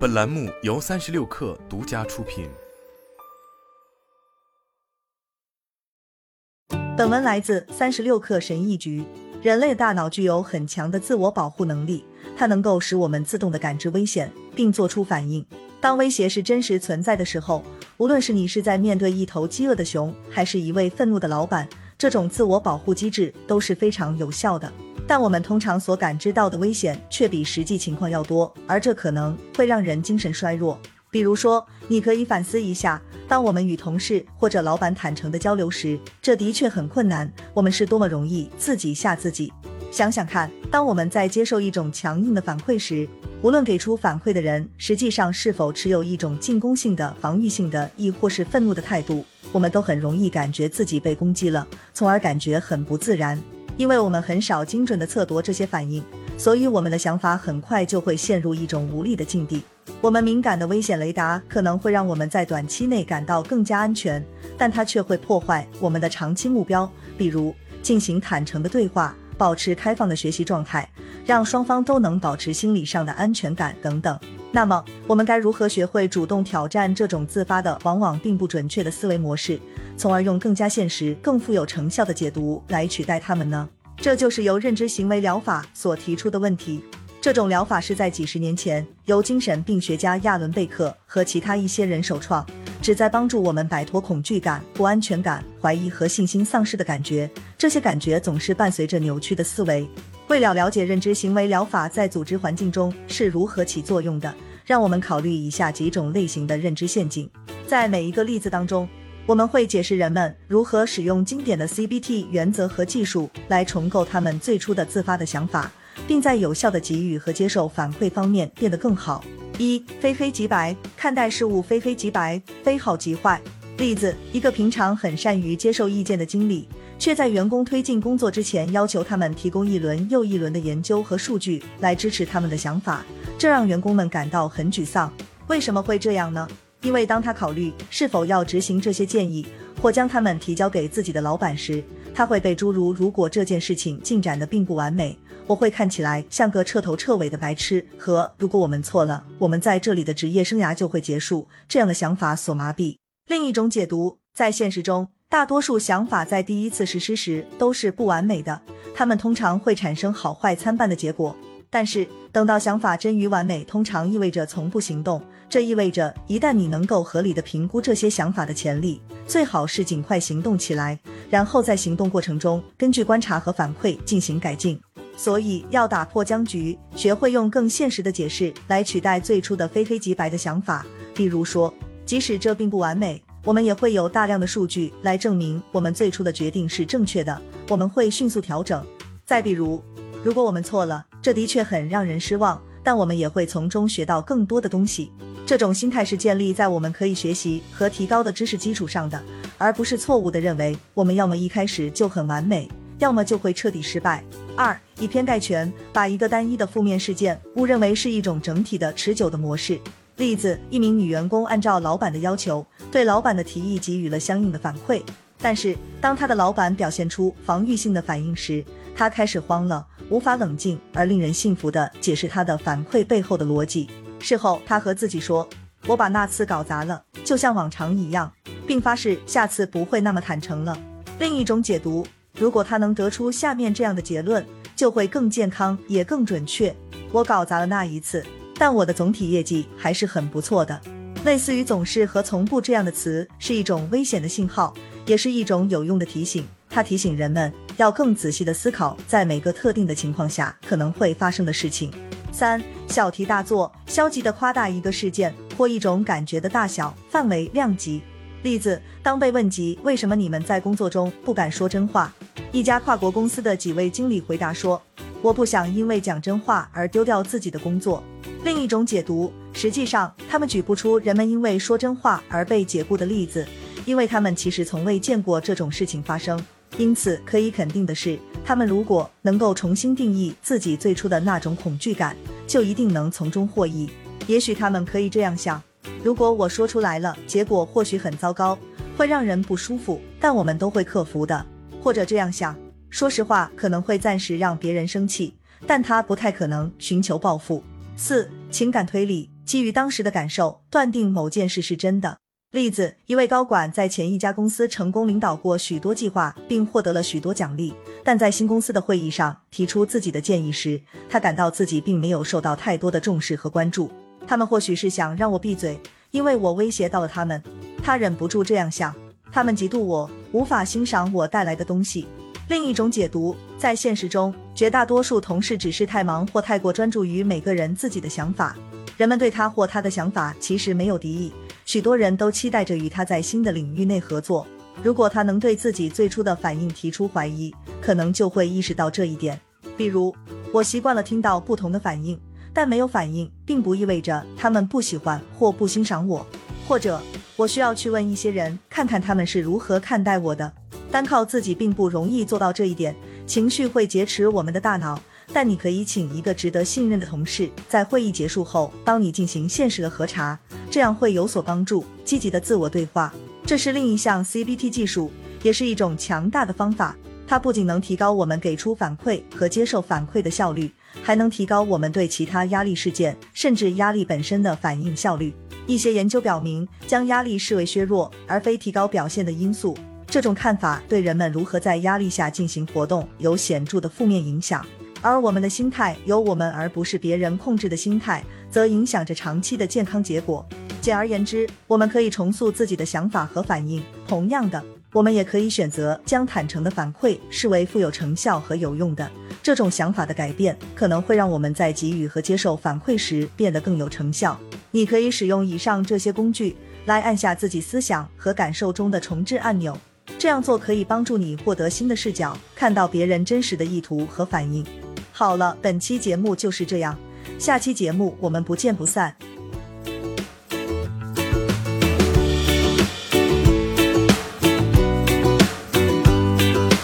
本栏目由三十六氪独家出品。本文来自三十六氪神译局。人类大脑具有很强的自我保护能力，它能够使我们自动的感知危险，并做出反应。当威胁是真实存在的时候，无论是你是在面对一头饥饿的熊，还是一位愤怒的老板，这种自我保护机制都是非常有效的。但我们通常所感知到的危险却比实际情况要多，而这可能会让人精神衰弱。比如说，你可以反思一下，当我们与同事或者老板坦诚的交流时，这的确很困难。我们是多么容易自己吓自己。想想看，当我们在接受一种强硬的反馈时，无论给出反馈的人实际上是否持有一种进攻性的、防御性的，亦或是愤怒的态度，我们都很容易感觉自己被攻击了，从而感觉很不自然。因为我们很少精准的测度这些反应，所以我们的想法很快就会陷入一种无力的境地。我们敏感的危险雷达可能会让我们在短期内感到更加安全，但它却会破坏我们的长期目标，比如进行坦诚的对话、保持开放的学习状态、让双方都能保持心理上的安全感等等。那么，我们该如何学会主动挑战这种自发的、往往并不准确的思维模式？从而用更加现实、更富有成效的解读来取代它们呢？这就是由认知行为疗法所提出的问题。这种疗法是在几十年前由精神病学家亚伦·贝克和其他一些人首创，旨在帮助我们摆脱恐惧感、不安全感、怀疑和信心丧失的感觉。这些感觉总是伴随着扭曲的思维。为了了解认知行为疗法在组织环境中是如何起作用的，让我们考虑以下几种类型的认知陷阱。在每一个例子当中。我们会解释人们如何使用经典的 CBT 原则和技术来重构他们最初的自发的想法，并在有效的给予和接受反馈方面变得更好。一非黑即白，看待事物非黑即白，非好即坏。例子：一个平常很善于接受意见的经理，却在员工推进工作之前要求他们提供一轮又一轮的研究和数据来支持他们的想法，这让员工们感到很沮丧。为什么会这样呢？因为当他考虑是否要执行这些建议，或将他们提交给自己的老板时，他会被诸如“如果这件事情进展的并不完美，我会看起来像个彻头彻尾的白痴”和“如果我们错了，我们在这里的职业生涯就会结束”这样的想法所麻痹。另一种解读，在现实中，大多数想法在第一次实施时都是不完美的，他们通常会产生好坏参半的结果。但是，等到想法臻于完美，通常意味着从不行动。这意味着，一旦你能够合理的评估这些想法的潜力，最好是尽快行动起来，然后在行动过程中根据观察和反馈进行改进。所以，要打破僵局，学会用更现实的解释来取代最初的非黑即白的想法。比如说，即使这并不完美，我们也会有大量的数据来证明我们最初的决定是正确的。我们会迅速调整。再比如，如果我们错了。这的确很让人失望，但我们也会从中学到更多的东西。这种心态是建立在我们可以学习和提高的知识基础上的，而不是错误的认为我们要么一开始就很完美，要么就会彻底失败。二，以偏概全，把一个单一的负面事件误认为是一种整体的持久的模式。例子：一名女员工按照老板的要求，对老板的提议给予了相应的反馈，但是当他的老板表现出防御性的反应时，他开始慌了。无法冷静而令人信服地解释他的反馈背后的逻辑。事后，他和自己说：“我把那次搞砸了，就像往常一样，并发誓下次不会那么坦诚了。”另一种解读，如果他能得出下面这样的结论，就会更健康也更准确。我搞砸了那一次，但我的总体业绩还是很不错的。类似于“总是”和“从不”这样的词，是一种危险的信号，也是一种有用的提醒。它提醒人们。要更仔细的思考，在每个特定的情况下可能会发生的事情。三小题大做，消极的夸大一个事件或一种感觉的大小、范围、量级。例子：当被问及为什么你们在工作中不敢说真话，一家跨国公司的几位经理回答说：“我不想因为讲真话而丢掉自己的工作。”另一种解读，实际上他们举不出人们因为说真话而被解雇的例子，因为他们其实从未见过这种事情发生。因此，可以肯定的是，他们如果能够重新定义自己最初的那种恐惧感，就一定能从中获益。也许他们可以这样想：如果我说出来了，结果或许很糟糕，会让人不舒服，但我们都会克服的。或者这样想：说实话可能会暂时让别人生气，但他不太可能寻求报复。四、情感推理。基于当时的感受，断定某件事是真的。例子：一位高管在前一家公司成功领导过许多计划，并获得了许多奖励，但在新公司的会议上提出自己的建议时，他感到自己并没有受到太多的重视和关注。他们或许是想让我闭嘴，因为我威胁到了他们。他忍不住这样想。他们嫉妒我，无法欣赏我带来的东西。另一种解读，在现实中，绝大多数同事只是太忙或太过专注于每个人自己的想法。人们对他或他的想法其实没有敌意。许多人都期待着与他在新的领域内合作。如果他能对自己最初的反应提出怀疑，可能就会意识到这一点。比如，我习惯了听到不同的反应，但没有反应并不意味着他们不喜欢或不欣赏我。或者，我需要去问一些人，看看他们是如何看待我的。单靠自己并不容易做到这一点，情绪会劫持我们的大脑。但你可以请一个值得信任的同事，在会议结束后帮你进行现实的核查，这样会有所帮助。积极的自我对话，这是另一项 CBT 技术，也是一种强大的方法。它不仅能提高我们给出反馈和接受反馈的效率，还能提高我们对其他压力事件甚至压力本身的反应效率。一些研究表明，将压力视为削弱而非提高表现的因素，这种看法对人们如何在压力下进行活动有显著的负面影响。而我们的心态，由我们而不是别人控制的心态，则影响着长期的健康结果。简而言之，我们可以重塑自己的想法和反应。同样的，我们也可以选择将坦诚的反馈视为富有成效和有用的。这种想法的改变，可能会让我们在给予和接受反馈时变得更有成效。你可以使用以上这些工具来按下自己思想和感受中的重置按钮。这样做可以帮助你获得新的视角，看到别人真实的意图和反应。好了，本期节目就是这样，下期节目我们不见不散。